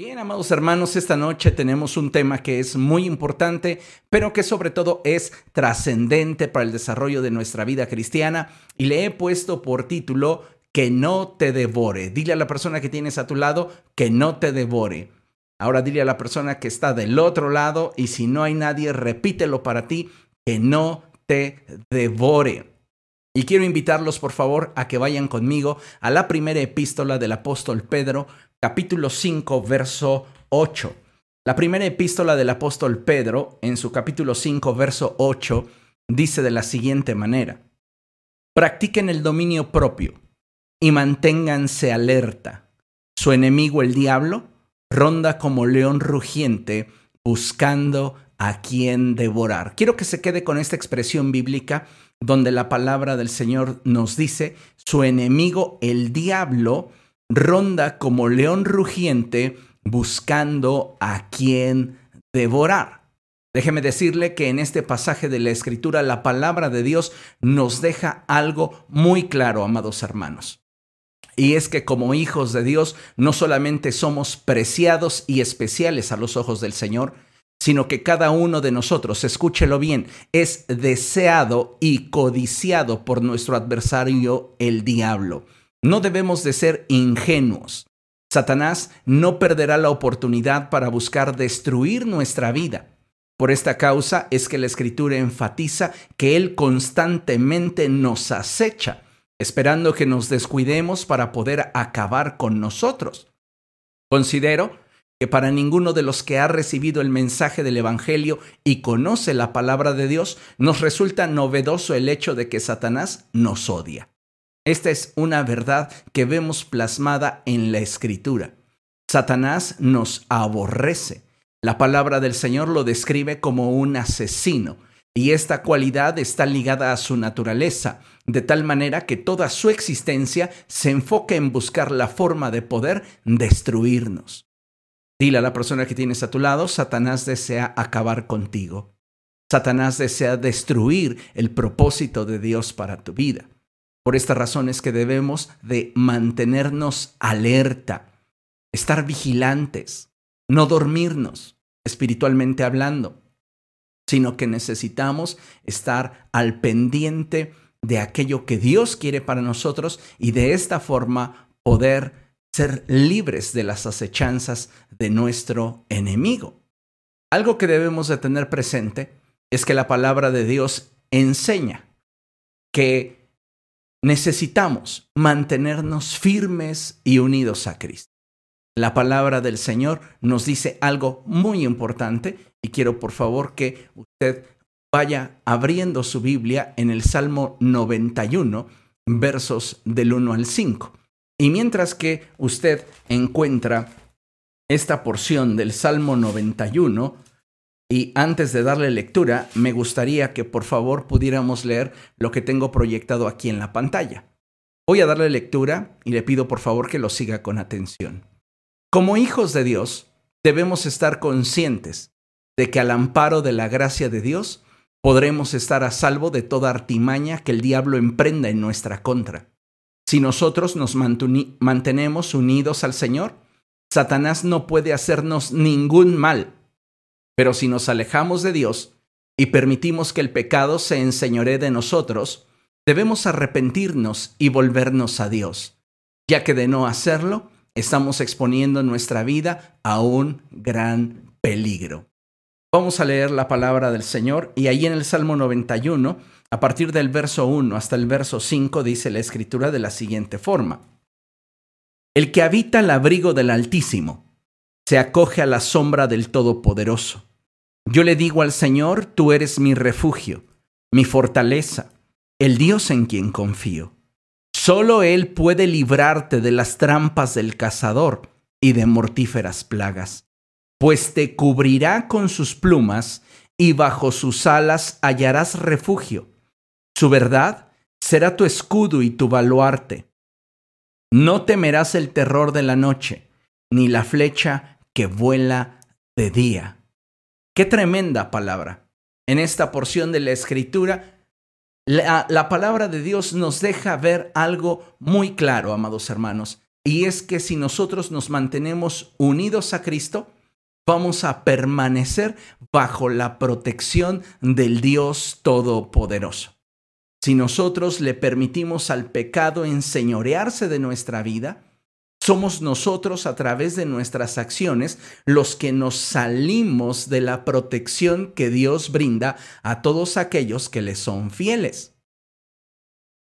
Bien, amados hermanos, esta noche tenemos un tema que es muy importante, pero que sobre todo es trascendente para el desarrollo de nuestra vida cristiana y le he puesto por título Que no te devore. Dile a la persona que tienes a tu lado que no te devore. Ahora dile a la persona que está del otro lado y si no hay nadie, repítelo para ti, que no te devore. Y quiero invitarlos, por favor, a que vayan conmigo a la primera epístola del apóstol Pedro, capítulo 5, verso 8. La primera epístola del apóstol Pedro, en su capítulo 5, verso 8, dice de la siguiente manera, practiquen el dominio propio y manténganse alerta. Su enemigo el diablo ronda como león rugiente buscando a quien devorar. Quiero que se quede con esta expresión bíblica donde la palabra del Señor nos dice, su enemigo el diablo ronda como león rugiente buscando a quien devorar. Déjeme decirle que en este pasaje de la Escritura la palabra de Dios nos deja algo muy claro, amados hermanos. Y es que como hijos de Dios no solamente somos preciados y especiales a los ojos del Señor, sino que cada uno de nosotros, escúchelo bien, es deseado y codiciado por nuestro adversario el diablo. No debemos de ser ingenuos. Satanás no perderá la oportunidad para buscar destruir nuestra vida. Por esta causa es que la escritura enfatiza que Él constantemente nos acecha, esperando que nos descuidemos para poder acabar con nosotros. Considero que para ninguno de los que ha recibido el mensaje del Evangelio y conoce la palabra de Dios, nos resulta novedoso el hecho de que Satanás nos odia. Esta es una verdad que vemos plasmada en la escritura. Satanás nos aborrece. La palabra del Señor lo describe como un asesino, y esta cualidad está ligada a su naturaleza, de tal manera que toda su existencia se enfoca en buscar la forma de poder destruirnos. Dile a la persona que tienes a tu lado, Satanás desea acabar contigo. Satanás desea destruir el propósito de Dios para tu vida. Por esta razón es que debemos de mantenernos alerta, estar vigilantes, no dormirnos espiritualmente hablando, sino que necesitamos estar al pendiente de aquello que Dios quiere para nosotros y de esta forma poder ser libres de las acechanzas de nuestro enemigo. Algo que debemos de tener presente es que la palabra de Dios enseña que necesitamos mantenernos firmes y unidos a Cristo. La palabra del Señor nos dice algo muy importante y quiero por favor que usted vaya abriendo su Biblia en el Salmo 91, versos del 1 al 5. Y mientras que usted encuentra esta porción del Salmo 91, y antes de darle lectura, me gustaría que por favor pudiéramos leer lo que tengo proyectado aquí en la pantalla. Voy a darle lectura y le pido por favor que lo siga con atención. Como hijos de Dios, debemos estar conscientes de que al amparo de la gracia de Dios podremos estar a salvo de toda artimaña que el diablo emprenda en nuestra contra. Si nosotros nos mantenemos unidos al Señor, Satanás no puede hacernos ningún mal pero si nos alejamos de Dios y permitimos que el pecado se enseñoree de nosotros, debemos arrepentirnos y volvernos a Dios, ya que de no hacerlo, estamos exponiendo nuestra vida a un gran peligro. Vamos a leer la palabra del Señor y ahí en el Salmo 91, a partir del verso 1 hasta el verso 5, dice la escritura de la siguiente forma. El que habita el abrigo del Altísimo se acoge a la sombra del Todopoderoso. Yo le digo al Señor, tú eres mi refugio, mi fortaleza, el Dios en quien confío. Solo Él puede librarte de las trampas del cazador y de mortíferas plagas, pues te cubrirá con sus plumas y bajo sus alas hallarás refugio. Su verdad será tu escudo y tu baluarte. No temerás el terror de la noche, ni la flecha que vuela de día Qué tremenda palabra. En esta porción de la escritura, la, palabra de Dios nos deja ver algo muy claro, amados hermanos, y es que si nosotros nos mantenemos unidos a Cristo, vamos a permanecer bajo la protección del Dios Todopoderoso. Si nosotros le permitimos al pecado enseñorearse de nuestra vida, somos nosotros a través de nuestras acciones los que nos salimos de la protección que Dios brinda a todos aquellos que le son fieles.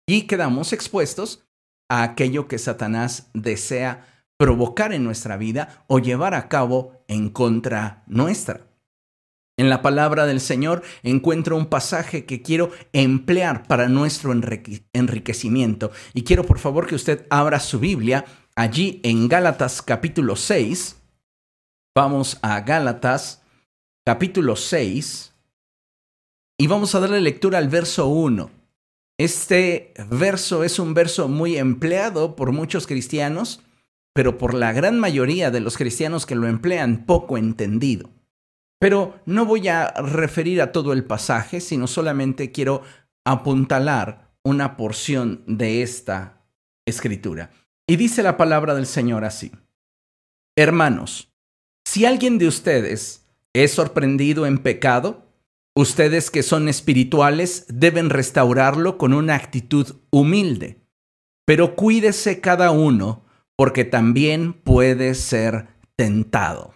Y quedamos expuestos a aquello que Satanás desea provocar en nuestra vida o llevar a cabo en contra nuestra. En la palabra del Señor encuentro un pasaje que quiero emplear para nuestro enriquecimiento. Y quiero por favor que usted abra su Biblia allí en Gálatas capítulo 6. Vamos a Gálatas capítulo 6 y vamos a darle lectura al verso 1. Este verso es un verso muy empleado por muchos cristianos, pero por la gran mayoría de los cristianos que lo emplean poco entendido. Pero no voy a referir a todo el pasaje, sino solamente quiero apuntalar una porción de esta escritura. Y dice la palabra del Señor así. Hermanos, si alguien de ustedes es sorprendido en pecado, Ustedes que son espirituales deben restaurarlo con una actitud humilde. Pero cuídese cada uno porque también puede ser tentado.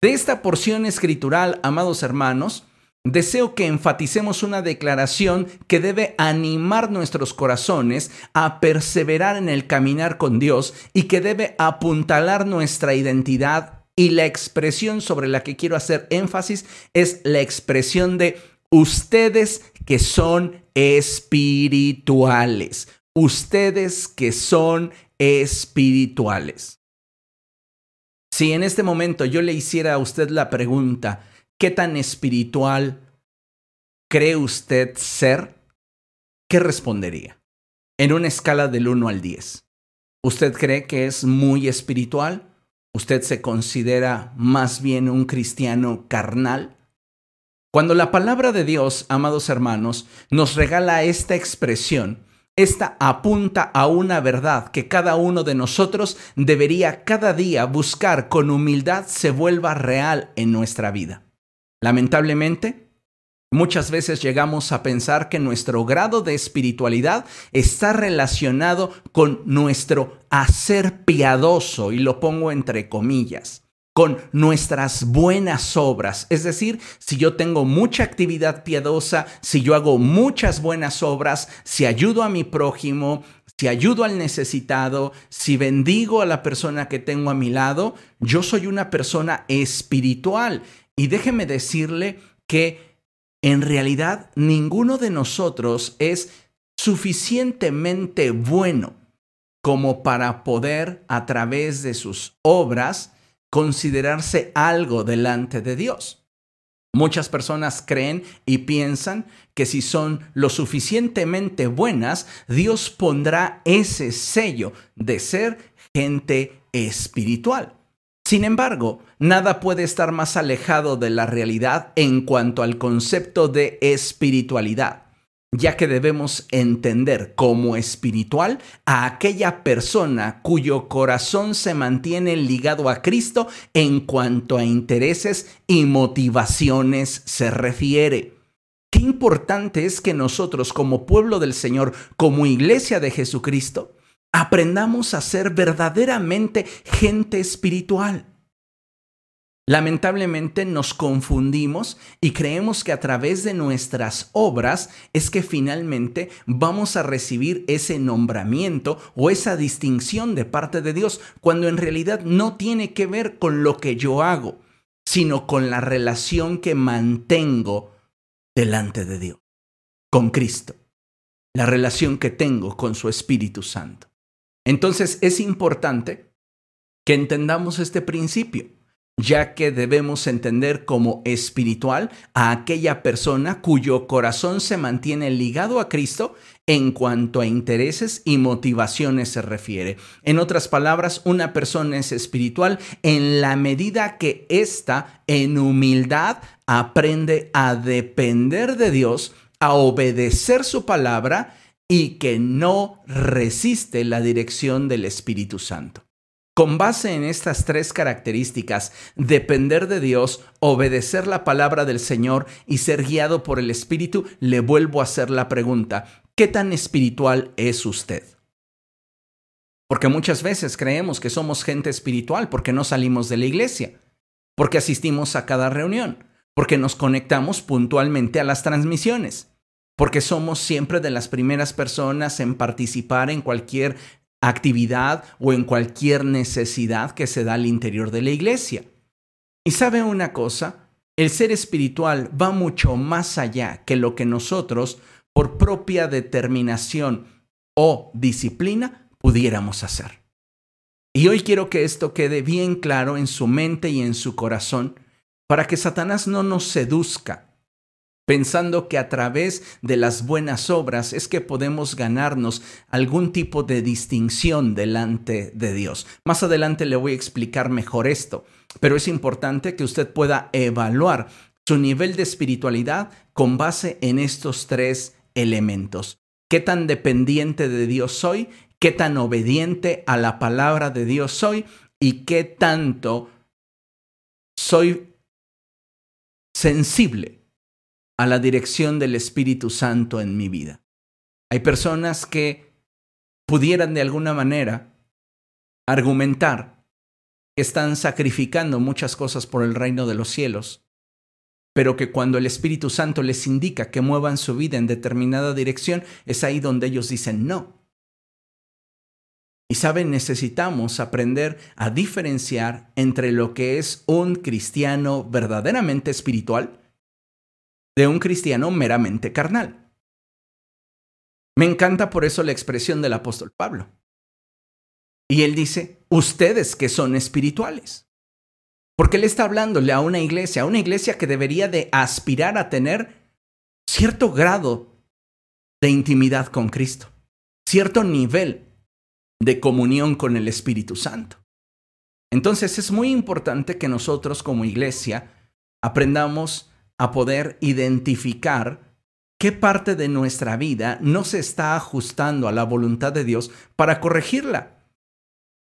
De esta porción escritural, amados hermanos, deseo que enfaticemos una declaración que debe animar nuestros corazones a perseverar en el caminar con Dios y que debe apuntalar nuestra identidad y la expresión sobre la que quiero hacer énfasis es la expresión de ustedes que son espirituales. Ustedes que son espirituales. Si en este momento yo le hiciera a usted la pregunta, ¿qué tan espiritual cree usted ser? ¿Qué respondería? En una escala del 1 al 10. ¿Usted cree que es muy espiritual? ¿Usted se considera más bien un cristiano carnal? Cuando la palabra de Dios, amados hermanos, nos regala esta expresión, esta apunta a una verdad que cada uno de nosotros debería cada día buscar con humildad se vuelva real en nuestra vida. Lamentablemente, Muchas veces llegamos a pensar que nuestro grado de espiritualidad está relacionado con nuestro hacer piadoso, y lo pongo entre comillas, con nuestras buenas obras. Es decir, si yo tengo mucha actividad piadosa, si yo hago muchas buenas obras, si ayudo a mi prójimo, si ayudo al necesitado, si bendigo a la persona que tengo a mi lado, yo soy una persona espiritual. Y déjeme decirle que en realidad ninguno de nosotros es suficientemente bueno como para poder a través de sus obras considerarse algo delante de Dios. Muchas personas creen y piensan que si son lo suficientemente buenas, Dios pondrá ese sello de ser gente espiritual. Sin embargo, nada puede estar más alejado de la realidad en cuanto al concepto de espiritualidad, ya que debemos entender como espiritual a aquella persona cuyo corazón se mantiene ligado a Cristo en cuanto a intereses y motivaciones se refiere. Qué importante es que nosotros como pueblo del Señor, como iglesia de Jesucristo, aprendamos a ser verdaderamente gente espiritual. Lamentablemente nos confundimos y creemos que a través de nuestras obras es que finalmente vamos a recibir ese nombramiento o esa distinción de parte de Dios, cuando en realidad no tiene que ver con lo que yo hago, sino con la relación que mantengo delante de Dios, con Cristo, la relación que tengo con su Espíritu Santo. Entonces es importante que entendamos este principio, ya que debemos entender como espiritual a aquella persona cuyo corazón se mantiene ligado a Cristo en cuanto a intereses y motivaciones se refiere. En otras palabras, una persona es espiritual en la medida que ésta en humildad aprende a depender de Dios, a obedecer su palabra y que no resiste la dirección del Espíritu Santo. Con base en estas tres características, depender de Dios, obedecer la palabra del Señor y ser guiado por el Espíritu, le vuelvo a hacer la pregunta, ¿qué tan espiritual es usted? Porque muchas veces creemos que somos gente espiritual porque no salimos de la iglesia, porque asistimos a cada reunión, porque nos conectamos puntualmente a las transmisiones, porque somos siempre de las primeras personas en participar en cualquier actividad o en cualquier necesidad que se da al interior de la iglesia. Y sabe una cosa, el ser espiritual va mucho más allá que lo que nosotros, por propia determinación o disciplina, pudiéramos hacer. Y hoy quiero que esto quede bien claro en su mente y en su corazón, para que Satanás no nos seduzca pensando que a través de las buenas obras es que podemos ganarnos algún tipo de distinción delante de Dios. Más adelante le voy a explicar mejor esto, pero es importante que usted pueda evaluar su nivel de espiritualidad con base en estos tres elementos. ¿Qué tan dependiente de Dios soy? ¿Qué tan obediente a la palabra de Dios soy? ¿Y qué tanto soy sensible a la dirección del Espíritu Santo en mi vida. Hay personas que pudieran de alguna manera argumentar que están sacrificando muchas cosas por el reino de los cielos, pero que cuando el Espíritu Santo les indica que muevan su vida en determinada dirección, es ahí donde ellos dicen no. Y saben, necesitamos aprender a diferenciar entre lo que es un cristiano verdaderamente espiritual de un cristiano meramente carnal. Me encanta por eso la expresión del apóstol Pablo. Y él dice, ustedes que son espirituales. Porque él está hablándole a una iglesia, a una iglesia que debería de aspirar a tener cierto grado de intimidad con Cristo, cierto nivel de comunión con el Espíritu Santo. Entonces es muy importante que nosotros como iglesia aprendamos a poder identificar qué parte de nuestra vida no se está ajustando a la voluntad de Dios para corregirla.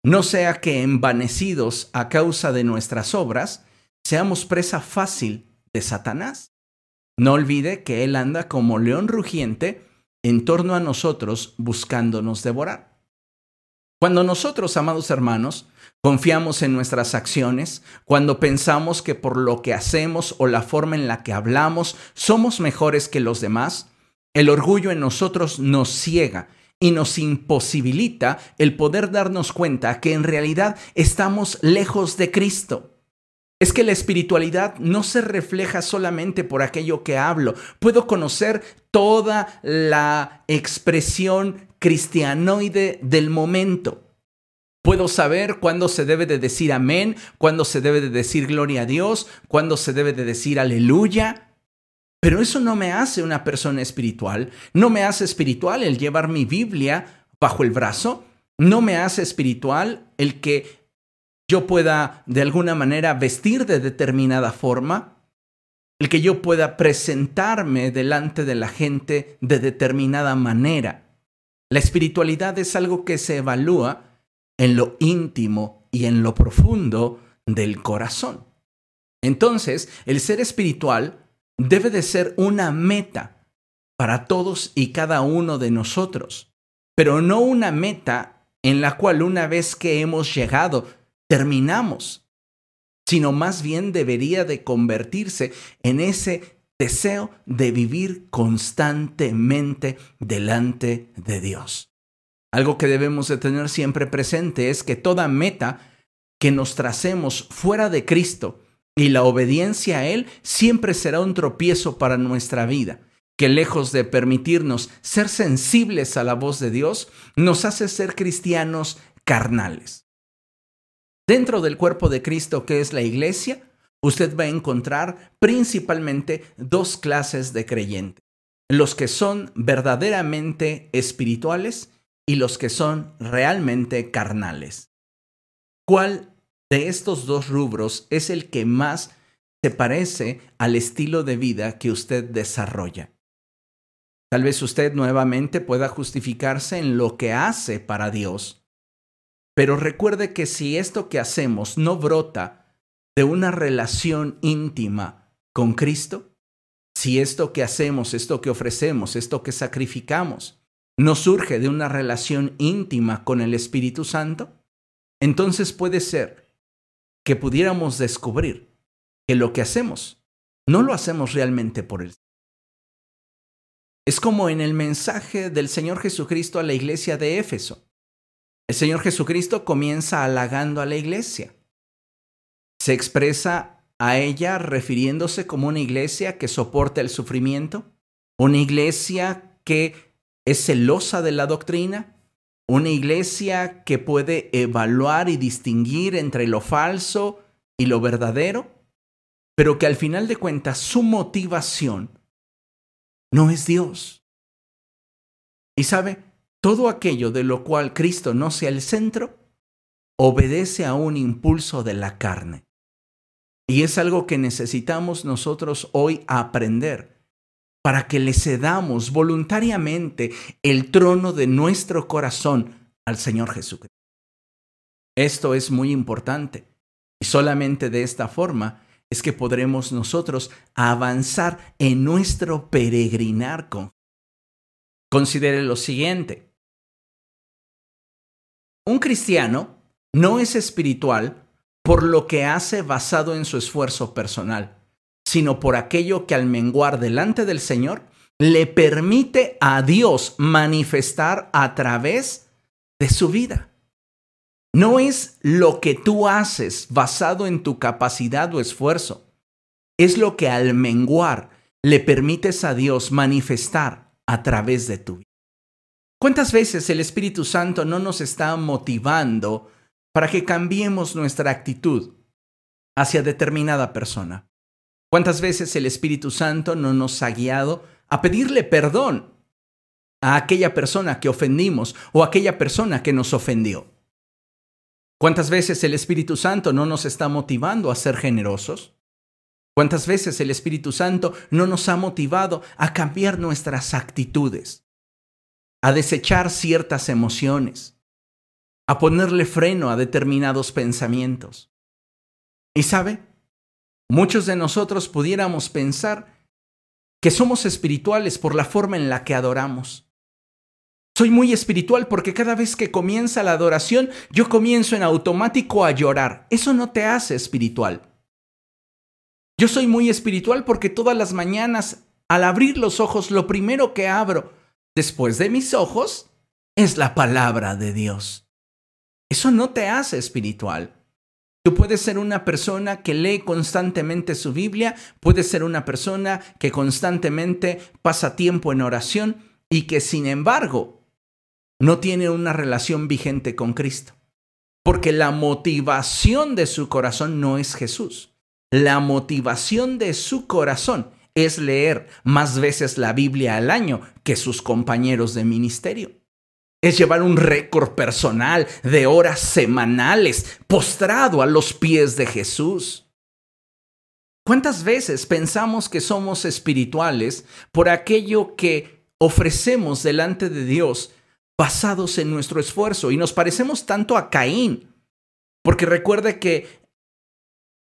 No sea que envanecidos a causa de nuestras obras, seamos presa fácil de Satanás. No olvide que Él anda como león rugiente en torno a nosotros buscándonos devorar. Cuando nosotros, amados hermanos, Confiamos en nuestras acciones cuando pensamos que por lo que hacemos o la forma en la que hablamos somos mejores que los demás. El orgullo en nosotros nos ciega y nos imposibilita el poder darnos cuenta que en realidad estamos lejos de Cristo. Es que la espiritualidad no se refleja solamente por aquello que hablo. Puedo conocer toda la expresión cristianoide del momento Puedo saber cuándo se debe de decir amén, cuándo se debe de decir gloria a Dios, cuándo se debe de decir aleluya. Pero eso no me hace una persona espiritual. No me hace espiritual el llevar mi Biblia bajo el brazo. No me hace espiritual el que yo pueda de alguna manera vestir de determinada forma. El que yo pueda presentarme delante de la gente de determinada manera. La espiritualidad es algo que se evalúa en lo íntimo y en lo profundo del corazón. Entonces, el ser espiritual debe de ser una meta para todos y cada uno de nosotros, pero no una meta en la cual una vez que hemos llegado terminamos, sino más bien debería de convertirse en ese deseo de vivir constantemente delante de Dios. Algo que debemos de tener siempre presente es que toda meta que nos tracemos fuera de Cristo y la obediencia a Él siempre será un tropiezo para nuestra vida, que lejos de permitirnos ser sensibles a la voz de Dios, nos hace ser cristianos carnales. Dentro del cuerpo de Cristo que es la iglesia, usted va a encontrar principalmente dos clases de creyentes, los que son verdaderamente espirituales y los que son realmente carnales. ¿Cuál de estos dos rubros es el que más se parece al estilo de vida que usted desarrolla? Tal vez usted nuevamente pueda justificarse en lo que hace para Dios. Pero recuerde que si esto que hacemos no brota de una relación íntima con Cristo, si esto que hacemos, esto que ofrecemos, esto que sacrificamos, no surge de una relación íntima con el Espíritu Santo, entonces puede ser que pudiéramos descubrir que lo que hacemos no lo hacemos realmente por Él. Es como en el mensaje del Señor Jesucristo a la iglesia de Éfeso. El Señor Jesucristo comienza halagando a la iglesia. Se expresa a ella refiriéndose como una iglesia que soporta el sufrimiento, una iglesia que es celosa de la doctrina, una iglesia que puede evaluar y distinguir entre lo falso y lo verdadero, pero que al final de cuentas su motivación no es Dios. Y sabe, todo aquello de lo cual Cristo no sea el centro, obedece a un impulso de la carne. Y es algo que necesitamos nosotros hoy aprender para que le cedamos voluntariamente el trono de nuestro corazón al Señor Jesucristo. Esto es muy importante y solamente de esta forma es que podremos nosotros avanzar en nuestro peregrinar con. Considere lo siguiente. Un cristiano no es espiritual por lo que hace basado en su esfuerzo personal, sino por aquello que al menguar delante del Señor le permite a Dios manifestar a través de su vida. No es lo que tú haces basado en tu capacidad o esfuerzo. Es lo que al menguar le permites a Dios manifestar a través de tu vida. ¿Cuántas veces el Espíritu Santo no nos está motivando para que cambiemos nuestra actitud hacia determinada persona? ¿Cuántas veces el Espíritu Santo no nos ha guiado a pedirle perdón a aquella persona que ofendimos o a aquella persona que nos ofendió? ¿Cuántas veces el Espíritu Santo no nos está motivando a ser generosos? ¿Cuántas veces el Espíritu Santo no nos ha motivado a cambiar nuestras actitudes, a desechar ciertas emociones, a ponerle freno a determinados pensamientos? Y sabe, muchos de nosotros pudiéramos pensar que somos espirituales por la forma en la que adoramos. Soy muy espiritual porque cada vez que comienza la adoración, yo comienzo en automático a llorar. Eso no te hace espiritual. Yo soy muy espiritual porque todas las mañanas, al abrir los ojos, lo primero que abro después de mis ojos es la palabra de Dios. Eso no te hace espiritual. Tú puedes ser una persona que lee constantemente su Biblia, puedes ser una persona que constantemente pasa tiempo en oración y que sin embargo no tiene una relación vigente con Cristo. Porque la motivación de su corazón no es Jesús. La motivación de su corazón es leer más veces la Biblia al año que sus compañeros de ministerio. Es llevar un récord personal de horas semanales postrado a los pies de Jesús. ¿Cuántas veces pensamos que somos espirituales por aquello que ofrecemos delante de Dios basados en nuestro esfuerzo y nos parecemos tanto a Caín. Porque recuerde que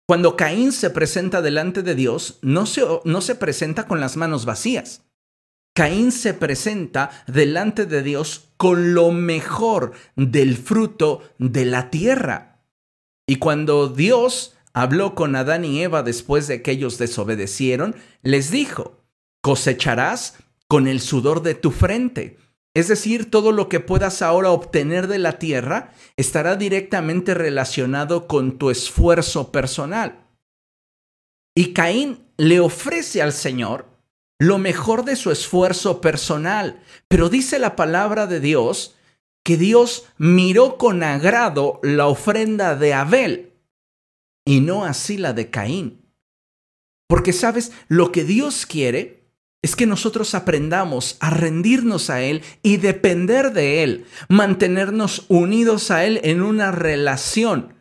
cuando Caín se presenta delante de Dios, no se, no se presenta con las manos vacías. Caín se presenta delante de Dios con lo mejor del fruto de la tierra. Y cuando Dios habló con Adán y Eva después de que ellos desobedecieron, les dijo, cosecharás con el sudor de tu frente es decir, todo lo que puedas ahora obtener de la tierra estará directamente relacionado con tu esfuerzo personal. Y Caín le ofrece al Señor lo mejor de su esfuerzo personal, pero dice la palabra de Dios que Dios miró con agrado la ofrenda de Abel y no así la de Caín. Porque sabes, lo que Dios quiere es que nosotros aprendamos a rendirnos a Él y depender de Él, mantenernos unidos a Él en una relación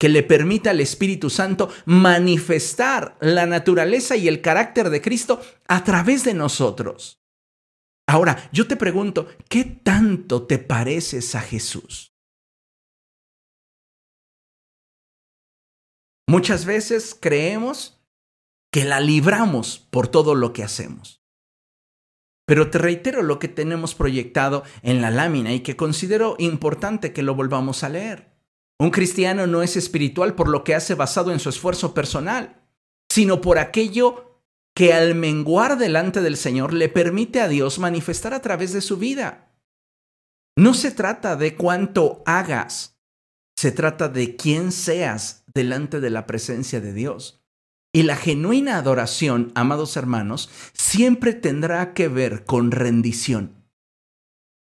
que le permita al Espíritu Santo manifestar la naturaleza y el carácter de Cristo a través de nosotros. Ahora, yo te pregunto, ¿qué tanto te pareces a Jesús? Muchas veces creemos que la libramos por todo lo que hacemos. Pero te reitero lo que tenemos proyectado en la lámina y que considero importante que lo volvamos a leer. Un cristiano no es espiritual por lo que hace basado en su esfuerzo personal, sino por aquello que al menguar delante del Señor le permite a Dios manifestar a través de su vida. No se trata de cuánto hagas, se trata de quién seas delante de la presencia de Dios. Y la genuina adoración, amados hermanos, siempre tendrá que ver con rendición,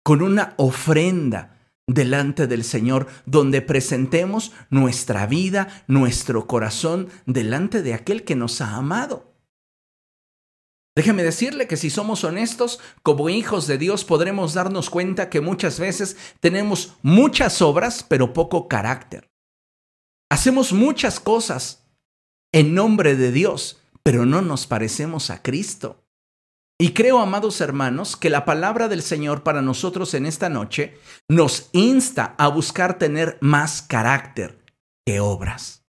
con una ofrenda delante del Señor, donde presentemos nuestra vida, nuestro corazón delante de aquel que nos ha amado. Déjeme decirle que si somos honestos, como hijos de Dios podremos darnos cuenta que muchas veces tenemos muchas obras, pero poco carácter. Hacemos muchas cosas en nombre de Dios, pero no nos parecemos a Cristo. Y creo, amados hermanos, que la palabra del Señor para nosotros en esta noche nos insta a buscar tener más carácter que obras.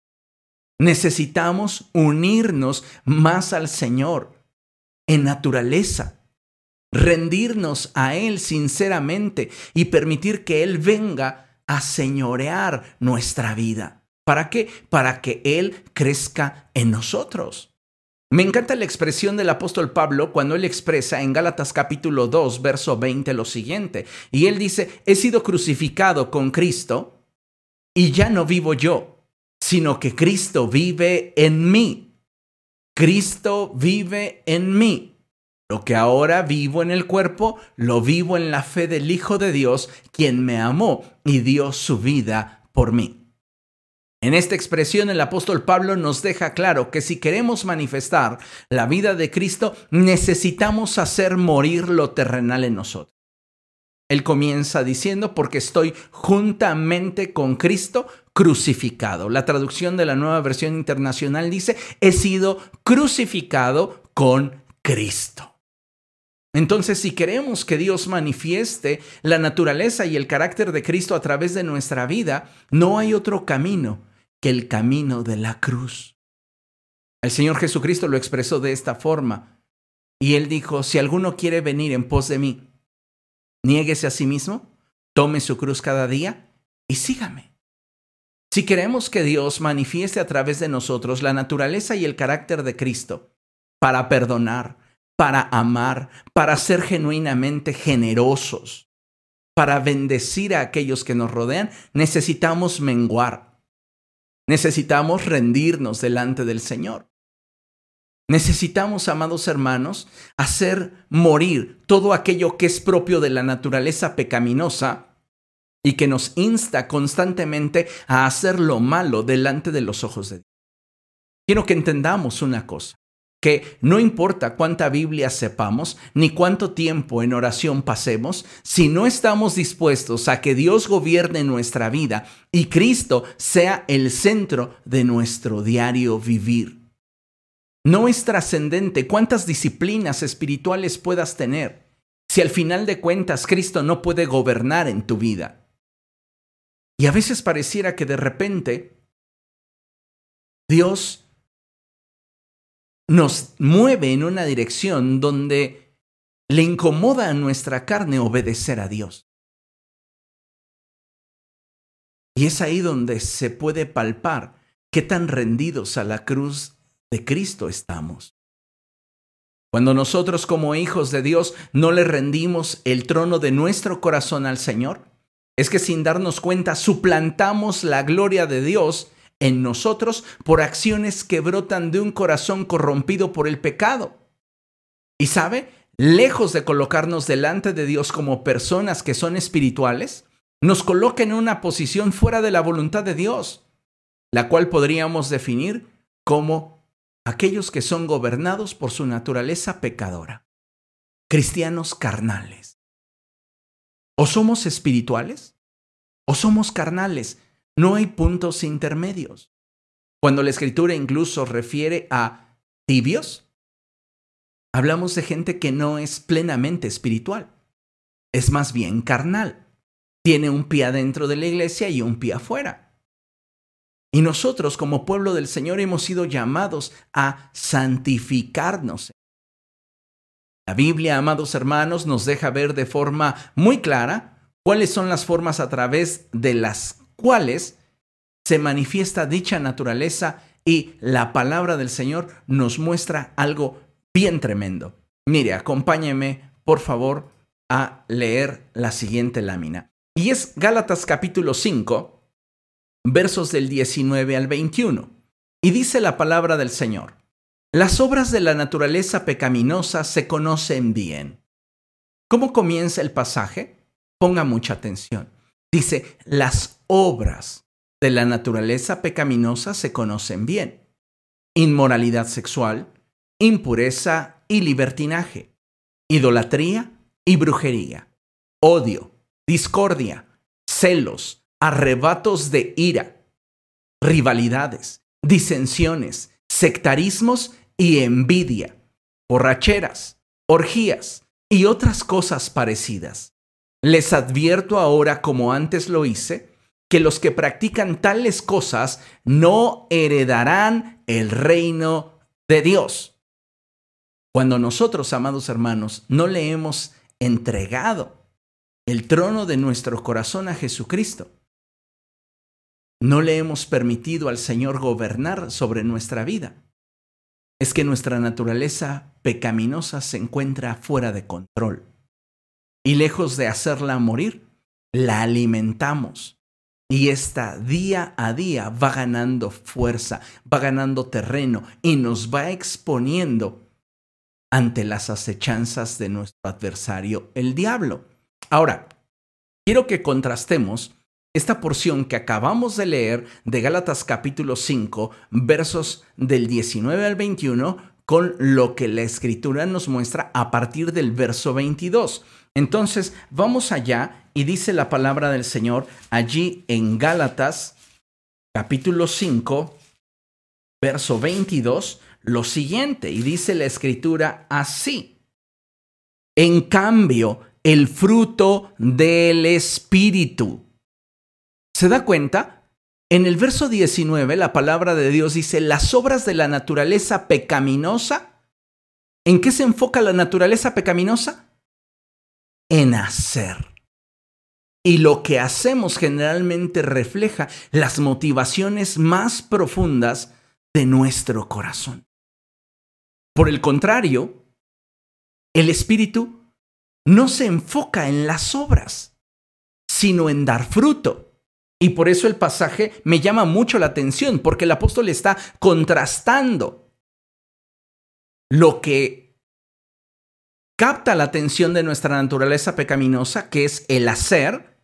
Necesitamos unirnos más al Señor en naturaleza. Rendirnos a Él sinceramente y permitir que Él venga a señorear nuestra vida. ¿Para qué? Para que Él crezca en nosotros. Me encanta la expresión del apóstol Pablo cuando él expresa en Gálatas capítulo 2, verso 20 lo siguiente. Y él dice, he sido crucificado con Cristo y ya no vivo yo, sino que Cristo vive en mí. Cristo vive en mí. Lo que ahora vivo en el cuerpo, lo vivo en la fe del Hijo de Dios, quien me amó y dio su vida por mí. En esta expresión el apóstol Pablo nos deja claro que si queremos manifestar la vida de Cristo, necesitamos hacer morir lo terrenal en nosotros. Él comienza diciendo, porque estoy juntamente con Cristo crucificado. La traducción de la nueva versión internacional dice, he sido crucificado con Cristo. Entonces, si queremos que Dios manifieste la naturaleza y el carácter de Cristo a través de nuestra vida, no hay otro camino que el camino de la cruz. El Señor Jesucristo lo expresó de esta forma. Y él dijo, si alguno quiere venir en pos de mí, Niéguese a sí mismo, tome su cruz cada día y sígame. Si queremos que Dios manifieste a través de nosotros la naturaleza y el carácter de Cristo, para perdonar, para amar, para ser genuinamente generosos, para bendecir a aquellos que nos rodean, necesitamos menguar. Necesitamos rendirnos delante del Señor. Necesitamos, amados hermanos, hacer morir todo aquello que es propio de la naturaleza pecaminosa y que nos insta constantemente a hacer lo malo delante de los ojos de Dios. Quiero que entendamos una cosa, que no importa cuánta Biblia sepamos, ni cuánto tiempo en oración pasemos, si no estamos dispuestos a que Dios gobierne nuestra vida y Cristo sea el centro de nuestro diario vivir. No es trascendente cuántas disciplinas espirituales puedas tener si al final de cuentas Cristo no puede gobernar en tu vida. Y a veces pareciera que de repente Dios nos mueve en una dirección donde le incomoda a nuestra carne obedecer a Dios. Y es ahí donde se puede palpar qué tan rendidos a la cruz de Cristo estamos. Cuando nosotros como hijos de Dios no le rendimos el trono de nuestro corazón al Señor, es que sin darnos cuenta suplantamos la gloria de Dios en nosotros por acciones que brotan de un corazón corrompido por el pecado. Y sabe, lejos de colocarnos delante de Dios como personas que son espirituales, nos coloca en una posición fuera de la voluntad de Dios, la cual podríamos definir como aquellos que son gobernados por su naturaleza pecadora, cristianos carnales. O somos espirituales o somos carnales. No hay puntos intermedios. Cuando la escritura incluso refiere a tibios, hablamos de gente que no es plenamente espiritual, es más bien carnal. Tiene un pie adentro de la iglesia y un pie afuera. Y nosotros como pueblo del Señor hemos sido llamados a santificarnos. La Biblia, amados hermanos, nos deja ver de forma muy clara cuáles son las formas a través de las cuales se manifiesta dicha naturaleza y la palabra del Señor nos muestra algo bien tremendo. Mire, acompáñeme, por favor, a leer la siguiente lámina. Y es Gálatas capítulo 5, versos del 19 al 21. Y dice la palabra del Señor. Las obras de la naturaleza pecaminosa se conocen bien. ¿Cómo comienza el pasaje? Ponga mucha atención. Dice, las obras de la naturaleza pecaminosa se conocen bien. Inmoralidad sexual, impureza y libertinaje, idolatría y brujería, odio, discordia, celos, arrebatos de ira, rivalidades, disensiones, sectarismos y envidia, borracheras, orgías y otras cosas parecidas. Les advierto ahora, como antes lo hice, que los que practican tales cosas no heredarán el reino de Dios. Cuando nosotros, amados hermanos, no le hemos entregado el trono de nuestro corazón a Jesucristo, no le hemos permitido al Señor gobernar sobre nuestra vida, es que nuestra naturaleza pecaminosa se encuentra fuera de control. Y lejos de hacerla morir, la alimentamos. Y esta día a día va ganando fuerza, va ganando terreno y nos va exponiendo ante las acechanzas de nuestro adversario, el diablo. Ahora, quiero que contrastemos esta porción que acabamos de leer de Gálatas capítulo 5, versos del 19 al 21, con lo que la escritura nos muestra a partir del verso 22. Entonces, vamos allá y dice la palabra del Señor allí en Gálatas capítulo 5, verso 22, lo siguiente, y dice la escritura así. En cambio, el fruto del Espíritu ¿Se da cuenta? En el verso 19 la palabra de Dios dice, las obras de la naturaleza pecaminosa. ¿En qué se enfoca la naturaleza pecaminosa? En hacer. Y lo que hacemos generalmente refleja las motivaciones más profundas de nuestro corazón. Por el contrario, el Espíritu no se enfoca en las obras, sino en dar fruto. Y por eso el pasaje me llama mucho la atención, porque el apóstol está contrastando lo que capta la atención de nuestra naturaleza pecaminosa, que es el hacer,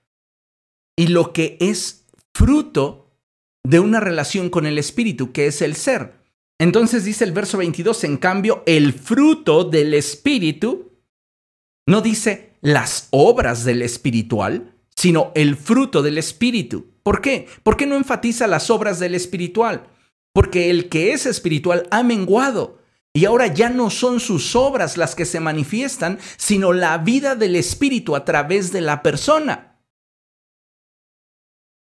y lo que es fruto de una relación con el Espíritu, que es el ser. Entonces dice el verso 22, en cambio, el fruto del Espíritu no dice las obras del espiritual, sino el fruto del Espíritu. ¿Por qué? ¿Por qué no enfatiza las obras del espiritual? Porque el que es espiritual ha menguado. Y ahora ya no son sus obras las que se manifiestan, sino la vida del Espíritu a través de la persona.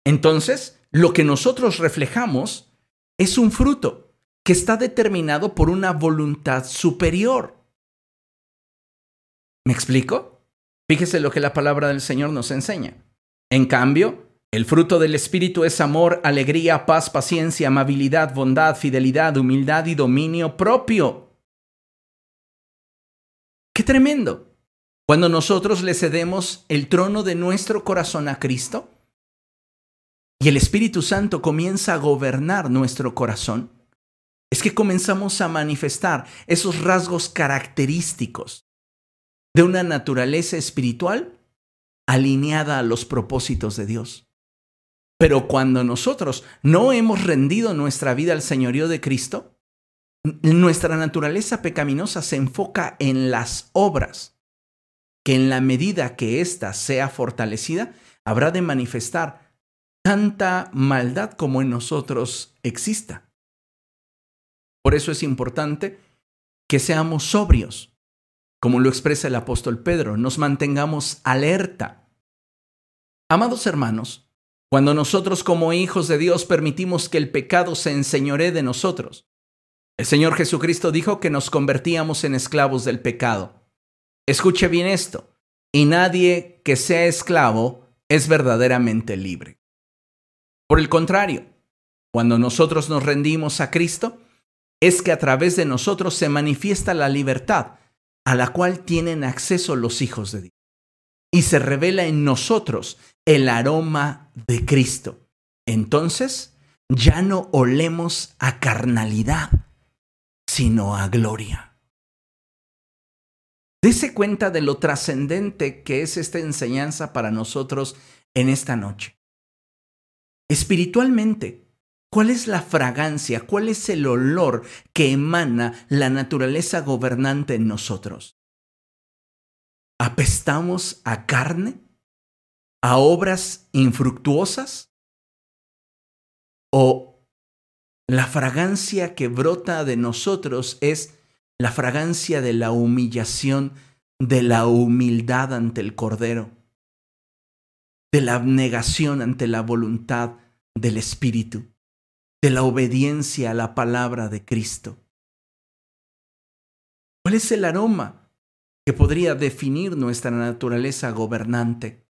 Entonces, lo que nosotros reflejamos es un fruto que está determinado por una voluntad superior. ¿Me explico? Fíjese lo que la palabra del Señor nos enseña. En cambio, el fruto del Espíritu es amor, alegría, paz, paciencia, amabilidad, bondad, fidelidad, humildad y dominio propio. ¡Qué tremendo! Cuando nosotros le cedemos el trono de nuestro corazón a Cristo y el Espíritu Santo comienza a gobernar nuestro corazón, es que comenzamos a manifestar esos rasgos característicos de una naturaleza espiritual alineada a los propósitos de Dios. Pero cuando nosotros no hemos rendido nuestra vida al señorío de Cristo, nuestra naturaleza pecaminosa se enfoca en las obras, que en la medida que ésta sea fortalecida, habrá de manifestar tanta maldad como en nosotros exista. Por eso es importante que seamos sobrios, como lo expresa el apóstol Pedro, nos mantengamos alerta. Amados hermanos, cuando nosotros como hijos de Dios permitimos que el pecado se enseñoree de nosotros, el Señor Jesucristo dijo que nos convertíamos en esclavos del pecado. Escuche bien esto, y nadie que sea esclavo es verdaderamente libre. Por el contrario, cuando nosotros nos rendimos a Cristo, es que a través de nosotros se manifiesta la libertad a la cual tienen acceso los hijos de Dios. Y se revela en nosotros el aroma de Cristo. Entonces, ya no olemos a carnalidad, sino a gloria. Dese cuenta de lo trascendente que es esta enseñanza para nosotros en esta noche. Espiritualmente, ¿cuál es la fragancia, cuál es el olor que emana la naturaleza gobernante en nosotros? ¿Apestamos a carne? ¿A obras infructuosas? ¿O la fragancia que brota de nosotros es la fragancia de la humillación, de la humildad ante el Cordero, de la abnegación ante la voluntad del Espíritu, de la obediencia a la palabra de Cristo. ¿Cuál es el aroma que podría definir nuestra naturaleza gobernante?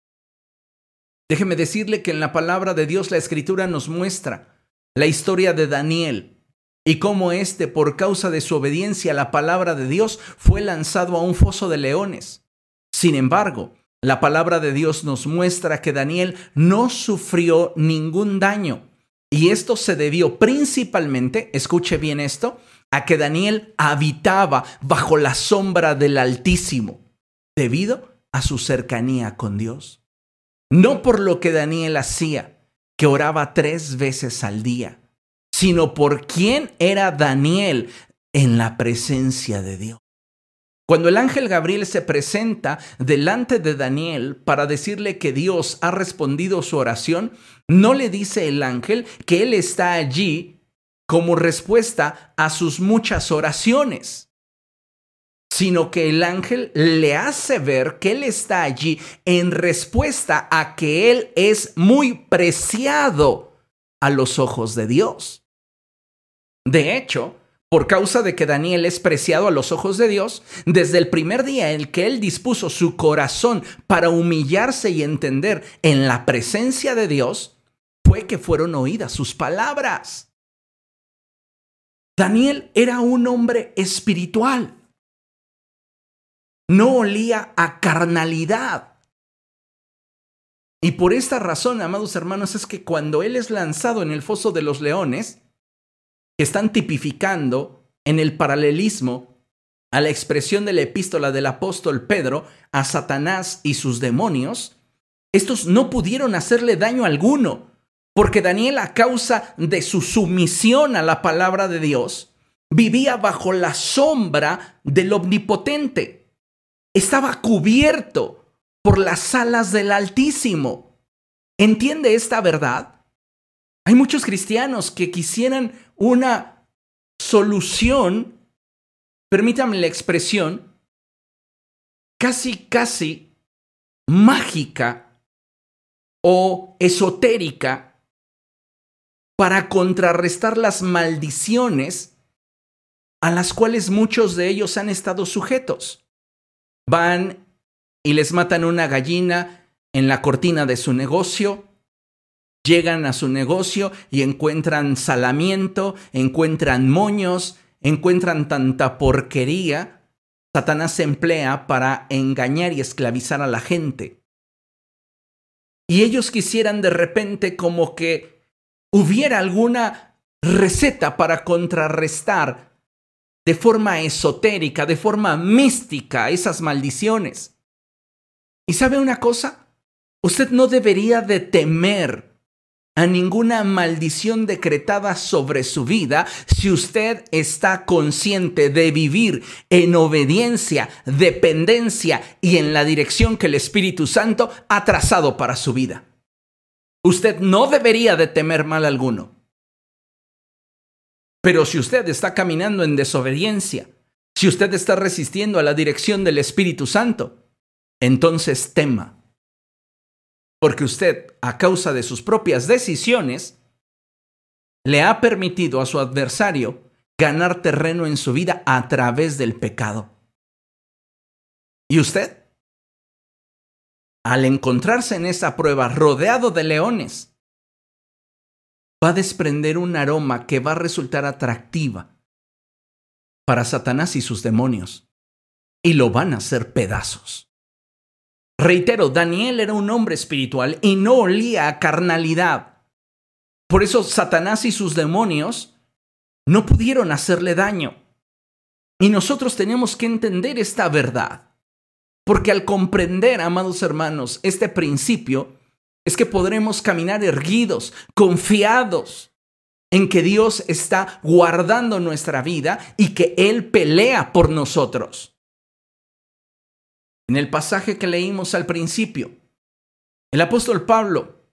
Déjeme decirle que en la palabra de Dios la Escritura nos muestra la historia de Daniel, y cómo éste, por causa de su obediencia a la palabra de Dios, fue lanzado a un foso de leones. Sin embargo, la palabra de Dios nos muestra que Daniel no sufrió ningún daño. Y esto se debió principalmente, escuche bien esto, a que Daniel habitaba bajo la sombra del Altísimo, debido a su cercanía con Dios. No por lo que Daniel hacía, que oraba tres veces al día sino por quién era Daniel en la presencia de Dios. Cuando el ángel Gabriel se presenta delante de Daniel para decirle que Dios ha respondido su oración, no le dice el ángel que él está allí como respuesta a sus muchas oraciones, sino que el ángel le hace ver que él está allí en respuesta a que él es muy preciado a los ojos de Dios. De hecho, por causa de que Daniel es preciado a los ojos de Dios, desde el primer día en que él dispuso su corazón para humillarse y entender en la presencia de Dios, fue que fueron oídas sus palabras. Daniel era un hombre espiritual. No olía a carnalidad. Y por esta razón, amados hermanos, es que cuando él es lanzado en el foso de los leones, que están tipificando en el paralelismo a la expresión de la epístola del apóstol Pedro a Satanás y sus demonios, estos no pudieron hacerle daño alguno, porque Daniel a causa de su sumisión a la palabra de Dios, vivía bajo la sombra del omnipotente. Estaba cubierto por las alas del Altísimo. ¿Entiende esta verdad? Hay muchos cristianos que quisieran una solución, permítanme la expresión, casi, casi mágica o esotérica para contrarrestar las maldiciones a las cuales muchos de ellos han estado sujetos. Van y les matan una gallina en la cortina de su negocio, Llegan a su negocio y encuentran salamiento, encuentran moños, encuentran tanta porquería. Satanás se emplea para engañar y esclavizar a la gente. Y ellos quisieran de repente como que hubiera alguna receta para contrarrestar de forma esotérica, de forma mística esas maldiciones. ¿Y sabe una cosa? Usted no debería de temer a ninguna maldición decretada sobre su vida si usted está consciente de vivir en obediencia, dependencia y en la dirección que el Espíritu Santo ha trazado para su vida. Usted no debería de temer mal alguno. Pero si usted está caminando en desobediencia, Si usted está resistiendo a la dirección del Espíritu Santo, entonces tema. Porque usted, a causa de sus propias decisiones, le ha permitido a su adversario ganar terreno en su vida a través del pecado. ¿Y usted? Al encontrarse en esa prueba rodeado de leones, va a desprender un aroma que va a resultar atractiva para Satanás y sus demonios, y lo van a hacer pedazos. Reitero, Daniel era un hombre espiritual y no olía a carnalidad. Por eso Satanás y sus demonios no pudieron hacerle daño. Y nosotros tenemos que entender esta verdad. Porque al comprender, amados hermanos, este principio, es que podremos caminar erguidos, confiados en que Dios está guardando nuestra vida y que Él pelea por nosotros. En el pasaje que leímos al principio, el apóstol Pablo,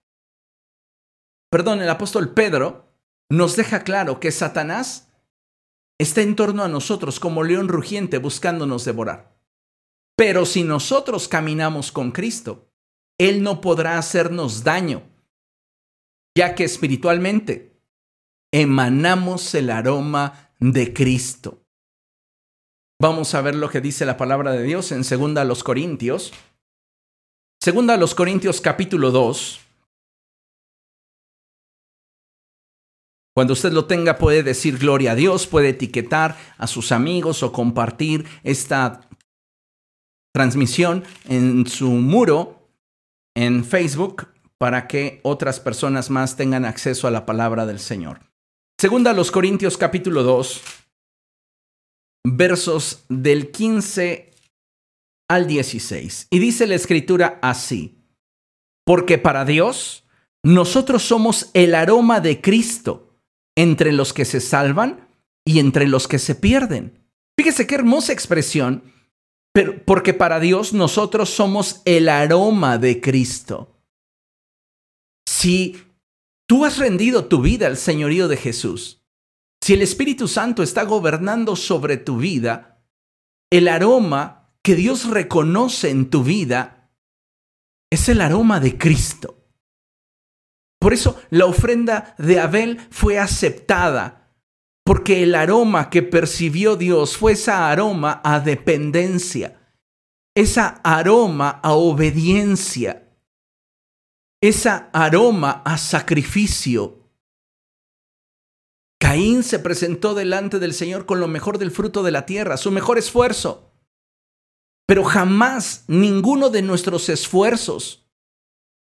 perdón, el apóstol Pedro, nos deja claro que Satanás está en torno a nosotros como león rugiente buscándonos devorar. Pero si nosotros caminamos con Cristo, Él no podrá hacernos daño, ya que espiritualmente emanamos el aroma de Cristo. Vamos a ver lo que dice la palabra de Dios en 2 los Corintios. Segunda los Corintios capítulo 2. Cuando usted lo tenga puede decir gloria a Dios, puede etiquetar a sus amigos o compartir esta transmisión en su muro en Facebook para que otras personas más tengan acceso a la palabra del Señor. Segunda los Corintios capítulo 2, versos del 15 al 16. Y dice la escritura así, porque para Dios nosotros somos el aroma de Cristo entre los que se salvan y entre los que se pierden. Fíjese qué hermosa expresión, pero porque para Dios nosotros somos el aroma de Cristo. Si tú has rendido tu vida al señorío de Jesús, si el Espíritu Santo está gobernando sobre tu vida, el aroma que Dios reconoce en tu vida es el aroma de Cristo. Por eso la ofrenda de Abel fue aceptada, porque el aroma que percibió Dios fue esa aroma a dependencia, esa aroma a obediencia, esa aroma a sacrificio. Caín se presentó delante del Señor con lo mejor del fruto de la tierra, su mejor esfuerzo. Pero jamás ninguno de nuestros esfuerzos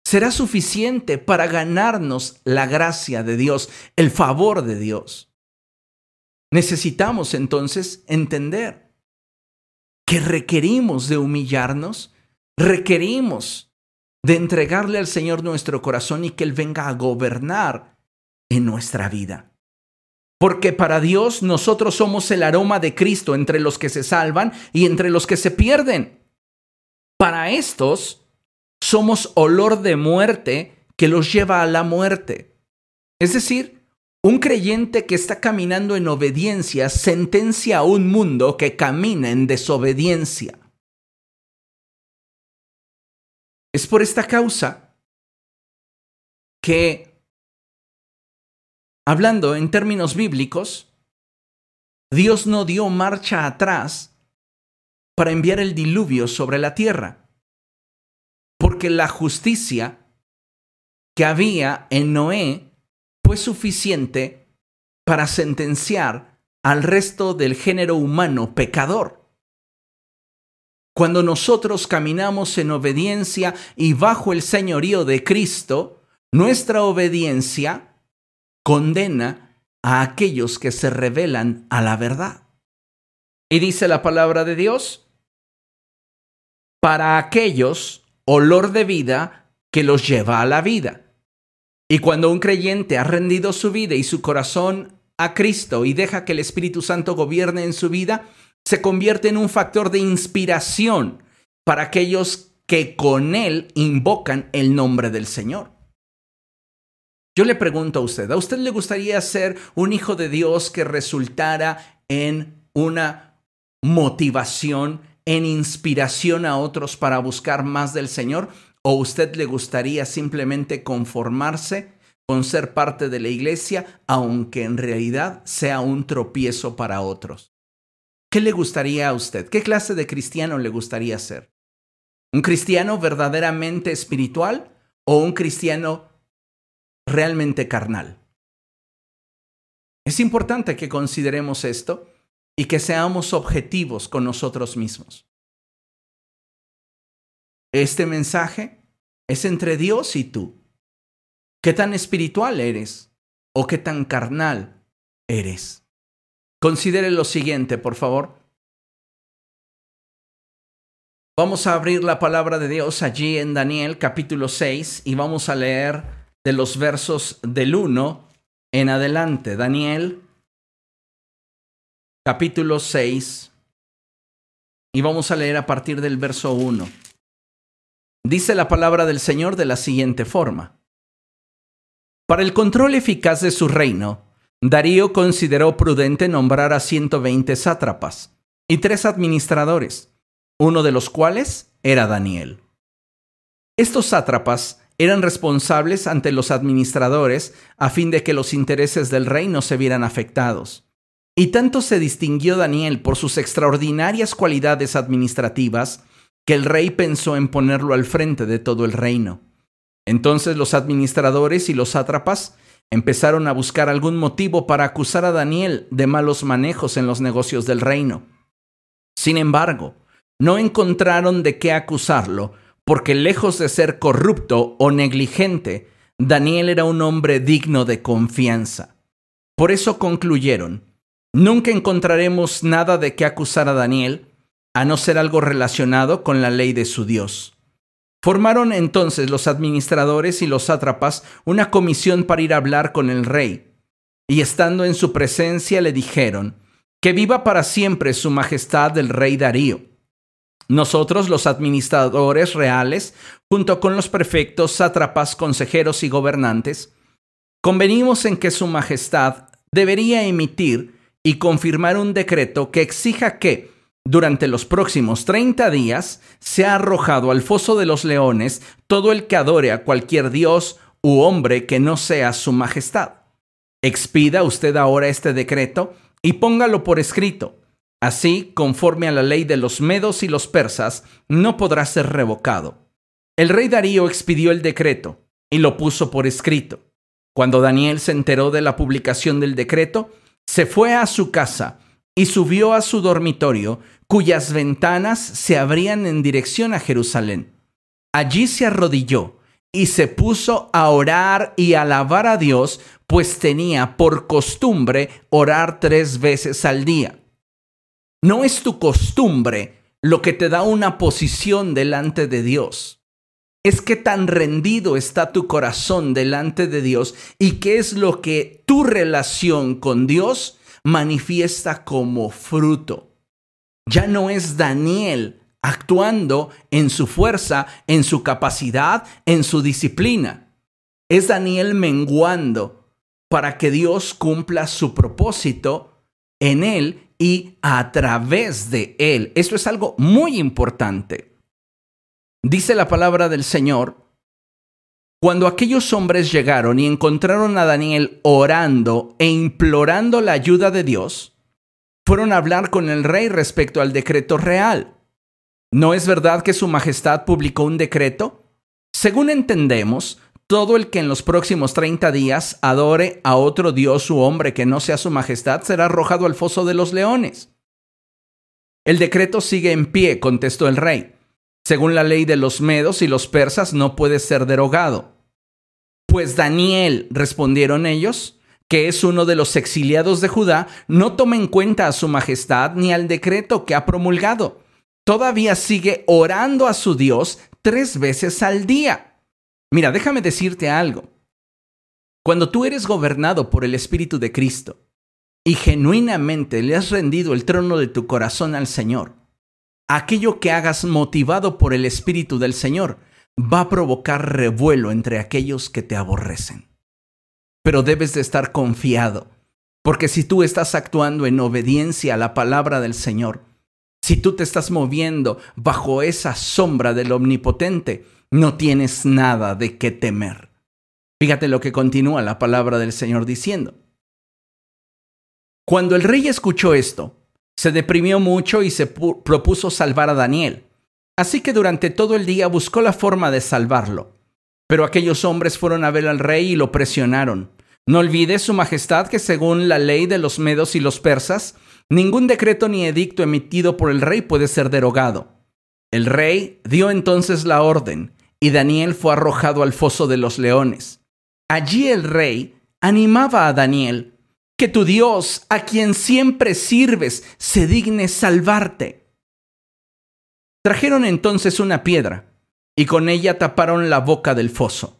será suficiente para ganarnos la gracia de Dios, el favor de Dios. Necesitamos entonces entender que requerimos de humillarnos, requerimos de entregarle al Señor nuestro corazón y que Él venga a gobernar en nuestra vida. Porque para Dios nosotros somos el aroma de Cristo entre los que se salvan y entre los que se pierden. Para estos somos olor de muerte que los lleva a la muerte. Es decir, un creyente que está caminando en obediencia sentencia a un mundo que camina en desobediencia. Es por esta causa que Hablando en términos bíblicos, Dios no dio marcha atrás para enviar el diluvio sobre la tierra, porque la justicia que había en Noé fue suficiente para sentenciar al resto del género humano pecador. Cuando nosotros caminamos en obediencia y bajo el señorío de Cristo, nuestra obediencia condena a aquellos que se revelan a la verdad. Y dice la palabra de Dios, para aquellos olor de vida que los lleva a la vida. Y cuando un creyente ha rendido su vida y su corazón a Cristo y deja que el Espíritu Santo gobierne en su vida, se convierte en un factor de inspiración para aquellos que con él invocan el nombre del Señor. Yo le pregunto a usted, ¿a usted le gustaría ser un hijo de Dios que resultara en una motivación, en inspiración a otros para buscar más del Señor? ¿O usted le gustaría simplemente conformarse con ser parte de la iglesia, aunque en realidad sea un tropiezo para otros? ¿Qué le gustaría a usted? ¿Qué clase de cristiano le gustaría ser? ¿Un cristiano verdaderamente espiritual o un cristiano realmente carnal? Es importante que consideremos esto y que seamos objetivos con nosotros mismos. Este mensaje es entre Dios y tú. ¿Qué tan espiritual eres o qué tan carnal eres? Considere lo siguiente, por favor. Vamos a abrir la palabra de Dios allí en Daniel capítulo 6 y vamos a leer de los versos del 1 en adelante. Daniel capítulo 6 y vamos a leer a partir del verso 1. Dice la palabra del Señor de la siguiente forma. Para el control eficaz de su reino, Darío consideró prudente nombrar a 120 sátrapas y tres administradores uno de los cuales era Daniel. Estos sátrapas eran responsables ante los administradores a fin de que los intereses del reino se vieran afectados. Y tanto se distinguió Daniel por sus extraordinarias cualidades administrativas que el rey pensó en ponerlo al frente de todo el reino. Entonces los administradores y los sátrapas empezaron a buscar algún motivo para acusar a Daniel de malos manejos en los negocios del reino. Sin embargo, no encontraron de qué acusarlo, porque lejos de ser corrupto o negligente, Daniel era un hombre digno de confianza. Por eso concluyeron, nunca encontraremos nada de qué acusar a Daniel, a no ser algo relacionado con la ley de su Dios. Formaron entonces los administradores y los sátrapas una comisión para ir a hablar con el rey, y estando en su presencia le dijeron, que viva para siempre su majestad el rey Darío nosotros, los administradores reales, junto con los prefectos, sátrapas, consejeros y gobernantes, convenimos en que Su Majestad debería emitir y confirmar un decreto que exija que, durante los próximos 30 días, sea arrojado al foso de los leones todo el que adore a cualquier dios u hombre que no sea Su Majestad. Expida usted ahora este decreto y póngalo por escrito Así, conforme a la ley de los medos y los persas, no podrá ser revocado. El rey Darío expidió el decreto y lo puso por escrito. Cuando Daniel se enteró de la publicación del decreto, se fue a su casa y subió a su dormitorio, cuyas ventanas se abrían en dirección a Jerusalén. Allí se arrodilló y se puso a orar y alabar a Dios, pues tenía por costumbre orar tres veces al día. No es tu costumbre lo que te da una posición delante de Dios. Es que tan rendido está tu corazón delante de Dios y qué es lo que tu relación con Dios manifiesta como fruto. Ya no es Daniel actuando en su fuerza, en su capacidad, en su disciplina. Es Daniel menguando para que Dios cumpla su propósito en él y a través de él. Esto es algo muy importante. Dice la palabra del Señor, cuando aquellos hombres llegaron y encontraron a Daniel orando e implorando la ayuda de Dios, fueron a hablar con el rey respecto al decreto real. ¿No es verdad que su majestad publicó un decreto? Según entendemos, todo el que en los próximos 30 días adore a otro dios u hombre que no sea su majestad será arrojado al foso de los leones. El decreto sigue en pie, contestó el rey. Según la ley de los medos y los persas no puede ser derogado. Pues Daniel, respondieron ellos, que es uno de los exiliados de Judá, no toma en cuenta a su majestad ni al decreto que ha promulgado. Todavía sigue orando a su Dios tres veces al día. Mira, déjame decirte algo. Cuando tú eres gobernado por el Espíritu de Cristo y genuinamente le has rendido el trono de tu corazón al Señor, aquello que hagas motivado por el Espíritu del Señor va a provocar revuelo entre aquellos que te aborrecen. Pero debes de estar confiado, porque si tú estás actuando en obediencia a la palabra del Señor, Si tú te estás moviendo bajo esa sombra del omnipotente, no tienes nada de qué temer. Fíjate lo que continúa la palabra del Señor diciendo. Cuando el rey escuchó esto, se deprimió mucho y se propuso salvar a Daniel. Así que durante todo el día buscó la forma de salvarlo. Pero aquellos hombres fueron a ver al rey y lo presionaron. No olvide, Su Majestad, que según la ley de los medos y los persas, ningún decreto ni edicto emitido por el rey puede ser derogado. El rey dio entonces la orden, y Daniel fue arrojado al foso de los leones. Allí el rey animaba a Daniel, que tu Dios, a quien siempre sirves, se digne salvarte. Trajeron entonces una piedra, y con ella taparon la boca del foso.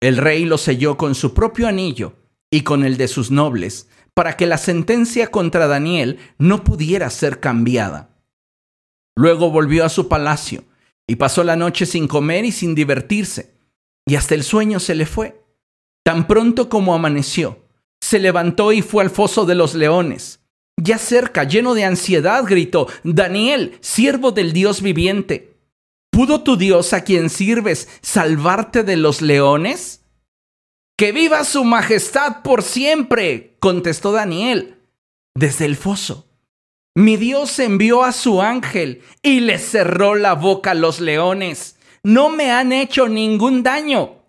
El rey lo selló con su propio anillo y con el de sus nobles, para que la sentencia contra Daniel no pudiera ser cambiada. Luego volvió a su palacio y pasó la noche sin comer y sin divertirse, y hasta el sueño se le fue. Tan pronto como amaneció, se levantó y fue al foso de los leones. Ya cerca, lleno de ansiedad, gritó, Daniel, siervo del Dios viviente, ¿Pudo tu Dios a quien sirves salvarte de los leones? Que viva su majestad por siempre, contestó Daniel desde el foso. Mi Dios envió a su ángel y le cerró la boca a los leones. No me han hecho ningún daño,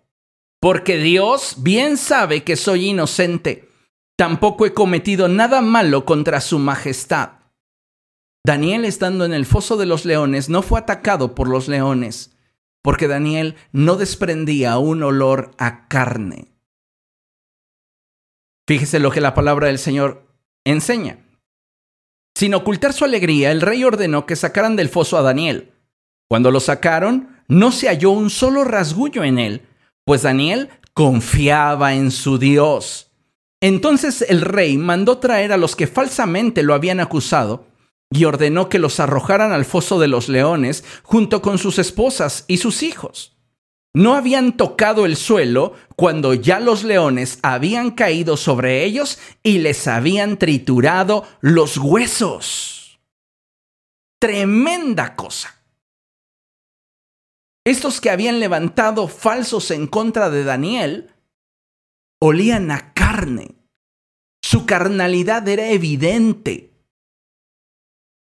porque Dios bien sabe que soy inocente. Tampoco he cometido nada malo contra su majestad. Daniel estando en el foso de los leones no fue atacado por los leones, porque Daniel no desprendía un olor a carne. Fíjese lo que la palabra del Señor enseña. Sin ocultar su alegría, el rey ordenó que sacaran del foso a Daniel. Cuando lo sacaron, no se halló un solo rasguño en él, pues Daniel confiaba en su Dios. Entonces el rey mandó traer a los que falsamente lo habían acusado y ordenó que los arrojaran al foso de los leones junto con sus esposas y sus hijos. No habían tocado el suelo cuando ya los leones habían caído sobre ellos y les habían triturado los huesos. Tremenda cosa. Estos que habían levantado falsos en contra de Daniel olían a carne. Su carnalidad era evidente.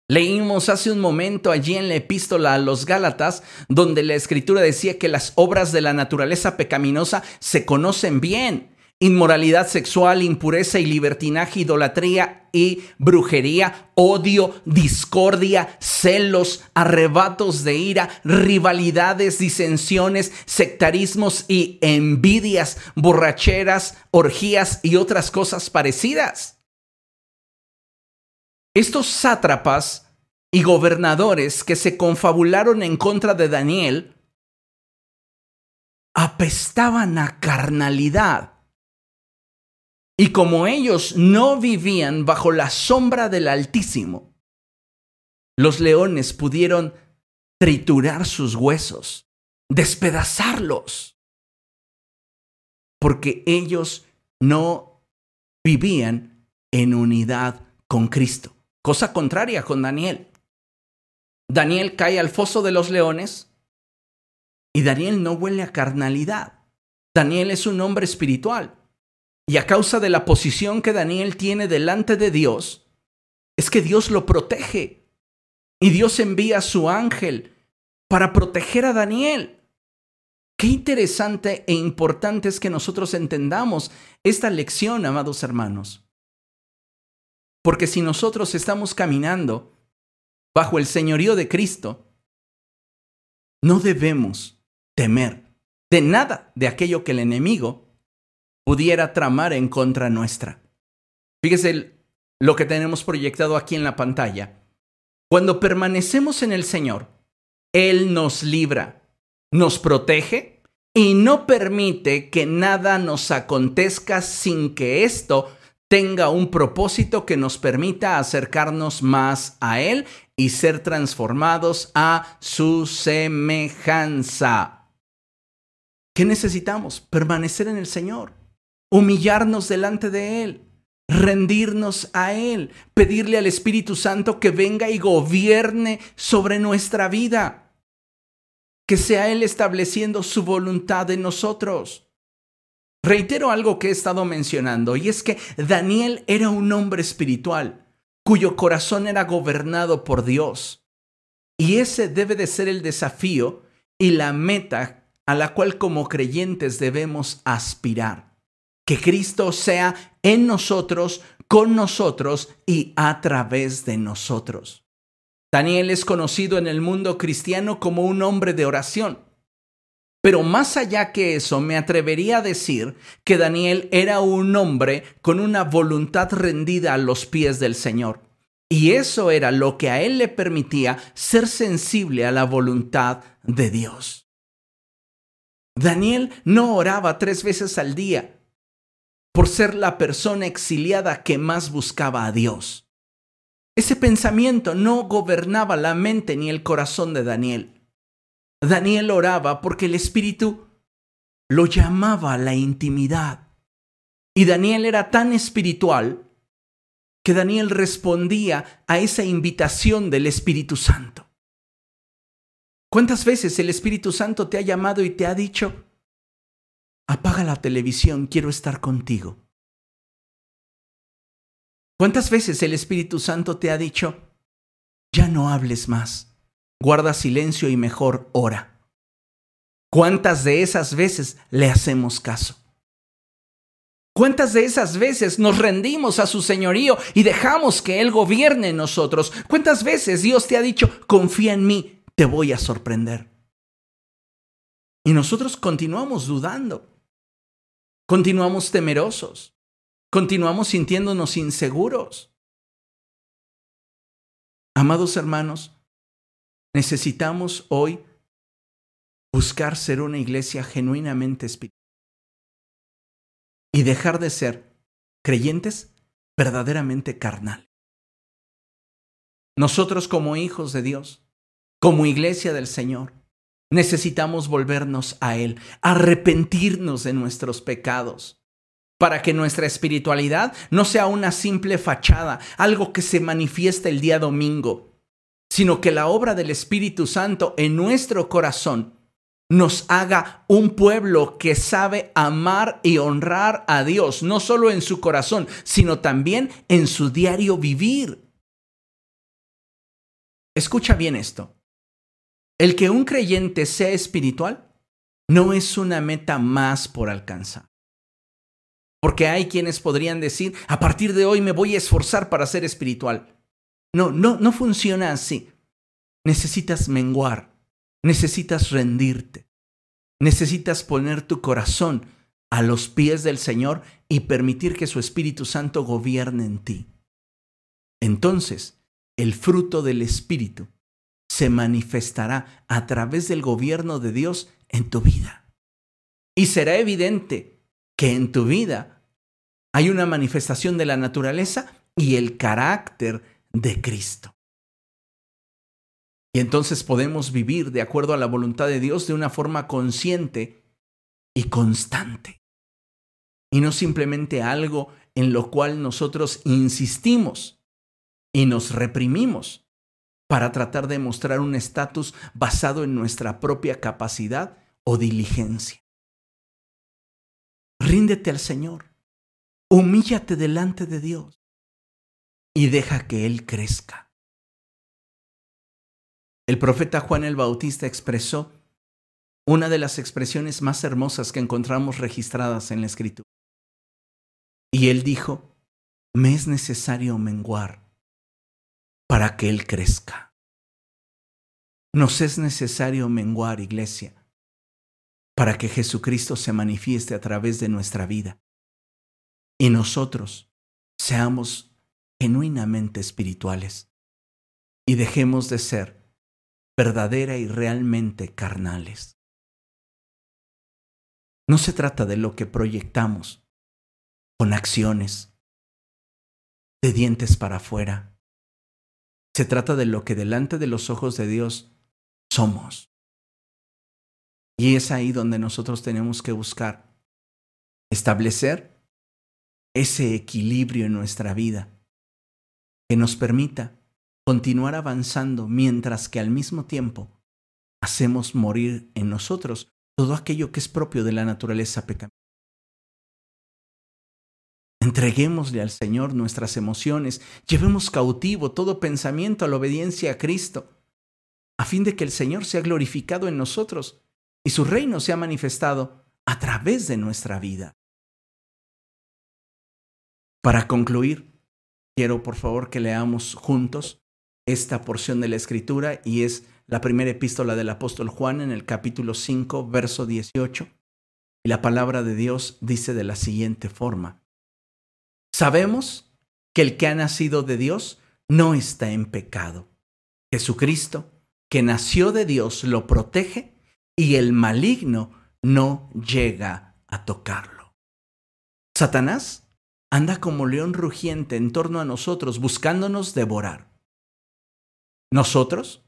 Leímos hace un momento allí en la epístola a los Gálatas, donde la escritura decía que las obras de la naturaleza pecaminosa se conocen bien. Inmoralidad sexual, impureza y libertinaje, idolatría y brujería, odio, discordia, celos, arrebatos de ira, rivalidades, disensiones, sectarismos y envidias, borracheras, orgías y otras cosas parecidas. Estos sátrapas y gobernadores que se confabularon en contra de Daniel apestaban a carnalidad. Y como ellos no vivían bajo la sombra del Altísimo, los leones pudieron triturar sus huesos, despedazarlos, porque ellos no vivían en unidad con Cristo. Cosa contraria con Daniel. Daniel cae al foso de los leones y Daniel no huele a carnalidad. Daniel es un hombre espiritual. Y a causa de la posición que Daniel tiene delante de Dios, es que Dios lo protege. Y Dios envía a su ángel para proteger a Daniel. Qué interesante e importante es que nosotros entendamos esta lección, amados hermanos. Porque si nosotros estamos caminando bajo el señorío de Cristo, no debemos temer de nada de aquello que el enemigo pudiera tramar en contra nuestra. Fíjese lo que tenemos proyectado aquí en la pantalla. Cuando permanecemos en el Señor, Él nos libra, nos protege y no permite que nada nos acontezca sin que esto tenga un propósito que nos permita acercarnos más a Él y ser transformados a su semejanza. ¿Qué necesitamos? Permanecer en el Señor, humillarnos delante de Él, rendirnos a Él, pedirle al Espíritu Santo que venga y gobierne sobre nuestra vida, que sea Él estableciendo su voluntad en nosotros. Reitero algo que he estado mencionando, y es que Daniel era un hombre espiritual, cuyo corazón era gobernado por Dios. Y ese debe de ser el desafío y la meta a la cual como creyentes debemos aspirar que Cristo sea en nosotros, con nosotros y a través de nosotros. Daniel es conocido en el mundo cristiano como un hombre de oración. Pero más allá que eso, me atrevería a decir que Daniel era un hombre con una voluntad rendida a los pies del Señor. Y eso era lo que a él le permitía ser sensible a la voluntad de Dios. Daniel no oraba tres veces al día, por ser la persona exiliada que más buscaba a Dios. Ese pensamiento no gobernaba la mente ni el corazón de Daniel. Daniel oraba porque el Espíritu lo llamaba a la intimidad. Y Daniel era tan espiritual que Daniel respondía a esa invitación del Espíritu Santo. ¿Cuántas veces el Espíritu Santo te ha llamado y te ha dicho, apaga la televisión, quiero estar contigo. ¿Cuántas veces el Espíritu Santo te ha dicho, ya no hables más, guarda silencio y mejor ora? ¿Cuántas de esas veces le hacemos caso? ¿Cuántas de esas veces nos rendimos a su señorío y dejamos que Él gobierne en nosotros? ¿Cuántas veces Dios te ha dicho, confía en mí, te voy a sorprender? Y nosotros continuamos dudando. Continuamos temerosos. Continuamos sintiéndonos inseguros. Amados hermanos, necesitamos hoy buscar ser una iglesia genuinamente espiritual y dejar de ser creyentes verdaderamente carnal. Nosotros como hijos de Dios, como iglesia del Señor, necesitamos volvernos a Él, arrepentirnos de nuestros pecados, para que nuestra espiritualidad no sea una simple fachada, algo que se manifiesta el día domingo, sino que la obra del Espíritu Santo en nuestro corazón nos haga un pueblo que sabe amar y honrar a Dios, no solo en su corazón, sino también en su diario vivir. Escucha bien esto. El que un creyente sea espiritual no es una meta más por alcanzar. Porque hay quienes podrían decir, a partir de hoy me voy a esforzar para ser espiritual. No, no, no funciona así. Necesitas menguar, necesitas rendirte, necesitas poner tu corazón a los pies del Señor y permitir que su Espíritu Santo gobierne en ti. Entonces, el fruto del Espíritu se manifestará a través del gobierno de Dios en tu vida. Y será evidente que en tu vida hay una manifestación de la naturaleza y el carácter de Cristo. Y entonces podemos vivir de acuerdo a la voluntad de Dios de una forma consciente y constante. Y no simplemente algo en lo cual nosotros insistimos y nos reprimimos, para tratar de mostrar un estatus basado en nuestra propia capacidad o diligencia. Ríndete al Señor, humíllate delante de Dios y deja que Él crezca. El profeta Juan el Bautista expresó una de las expresiones más hermosas que encontramos registradas en la Escritura. Y él dijo, me es necesario menguar para que Él crezca. Nos es necesario menguar, iglesia, para que Jesucristo se manifieste a través de nuestra vida y nosotros seamos genuinamente espirituales y dejemos de ser verdadera y realmente carnales. No se trata de lo que proyectamos con acciones, de dientes para afuera, se trata de lo que delante de los ojos de Dios somos. Y es ahí donde nosotros tenemos que buscar establecer ese equilibrio en nuestra vida que nos permita continuar avanzando mientras que al mismo tiempo hacemos morir en nosotros todo aquello que es propio de la naturaleza pecaminosa. Entreguémosle al Señor nuestras emociones, llevemos cautivo todo pensamiento a la obediencia a Cristo, a fin de que el Señor sea glorificado en nosotros y su reino sea manifestado a través de nuestra vida. Para concluir, quiero por favor que leamos juntos esta porción de la Escritura y es la primera epístola del apóstol Juan en el capítulo 5, verso 18. Y la palabra de Dios dice de la siguiente forma. Sabemos que el que ha nacido de Dios no está en pecado. Jesucristo, que nació de Dios, lo protege y el maligno no llega a tocarlo. Satanás anda como león rugiente en torno a nosotros buscándonos devorar. Nosotros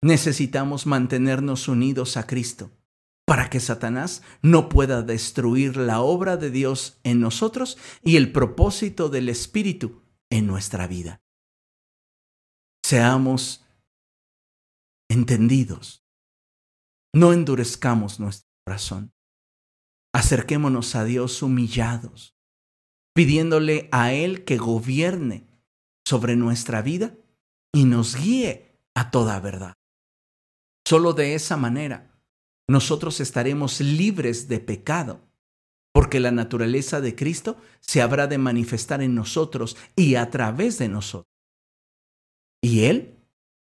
necesitamos mantenernos unidos a Cristo para que Satanás no pueda destruir la obra de Dios en nosotros y el propósito del Espíritu en nuestra vida. Seamos entendidos. No endurezcamos nuestro corazón. Acerquémonos a Dios humillados, pidiéndole a Él que gobierne sobre nuestra vida y nos guíe a toda verdad. Solo de esa manera nosotros estaremos libres de pecado, porque la naturaleza de Cristo se habrá de manifestar en nosotros y a través de nosotros. Y Él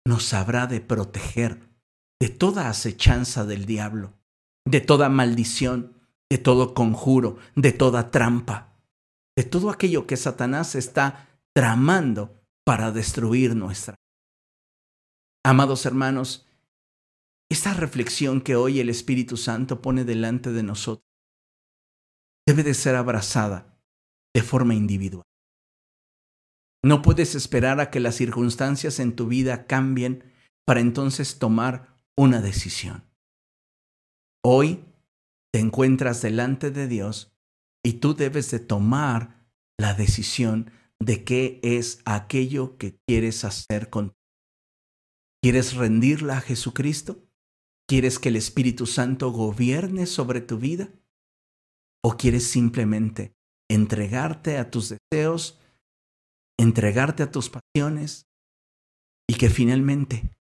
nos habrá de proteger de toda acechanza del diablo, de toda maldición, de todo conjuro, de toda trampa, de todo aquello que Satanás está tramando para destruir nuestra Amados hermanos, esta reflexión que hoy el Espíritu Santo pone delante de nosotros debe de ser abrazada de forma individual. No puedes esperar a que las circunstancias en tu vida cambien para entonces tomar una decisión. Hoy te encuentras delante de Dios y tú debes de tomar la decisión de qué es aquello que quieres hacer con ¿Quieres rendirla a Jesucristo? ¿Quieres que el Espíritu Santo gobierne sobre tu vida? ¿O quieres simplemente entregarte a tus deseos, entregarte a tus pasiones y que finalmente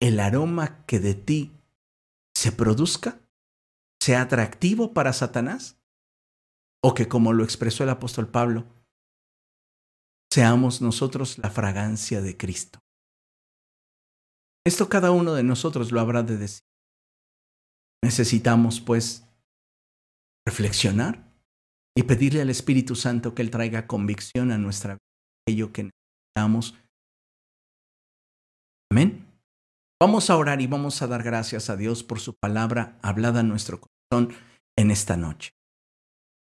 el aroma que de ti se produzca sea atractivo para Satanás? ¿O que como lo expresó el apóstol Pablo, seamos nosotros la fragancia de Cristo? Esto cada uno de nosotros lo habrá de decir. Necesitamos, pues, reflexionar y pedirle al Espíritu Santo que Él traiga convicción a nuestra vida, aquello que necesitamos. Amén. Vamos a orar y vamos a dar gracias a Dios por su palabra hablada en nuestro corazón en esta noche.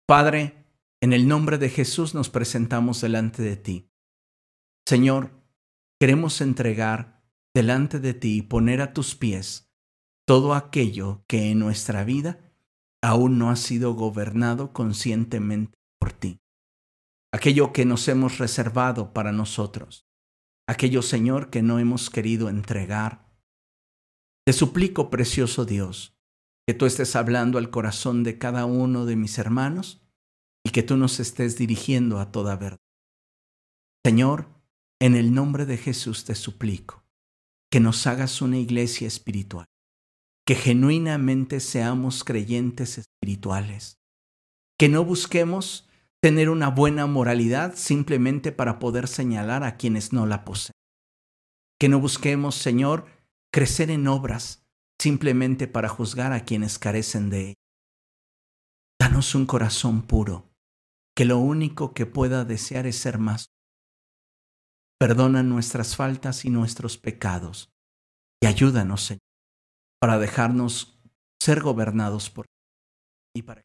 Padre, en el nombre de Jesús nos presentamos delante de ti. Señor, queremos entregar delante de ti y poner a tus pies todo aquello que en nuestra vida aún no ha sido gobernado conscientemente por ti. Aquello que nos hemos reservado para nosotros. Aquello, Señor, que no hemos querido entregar. Te suplico, precioso Dios, que tú estés hablando al corazón de cada uno de mis hermanos y que tú nos estés dirigiendo a toda verdad. Señor, en el nombre de Jesús te suplico que nos hagas una iglesia espiritual, que genuinamente seamos creyentes espirituales, que no busquemos tener una buena moralidad simplemente para poder señalar a quienes no la poseen, que no busquemos, Señor, crecer en obras simplemente para juzgar a quienes carecen de ella. Danos un corazón puro, que lo único que pueda desear es ser más Perdona nuestras faltas y nuestros pecados y ayúdanos, Señor, para dejarnos ser gobernados por ti y para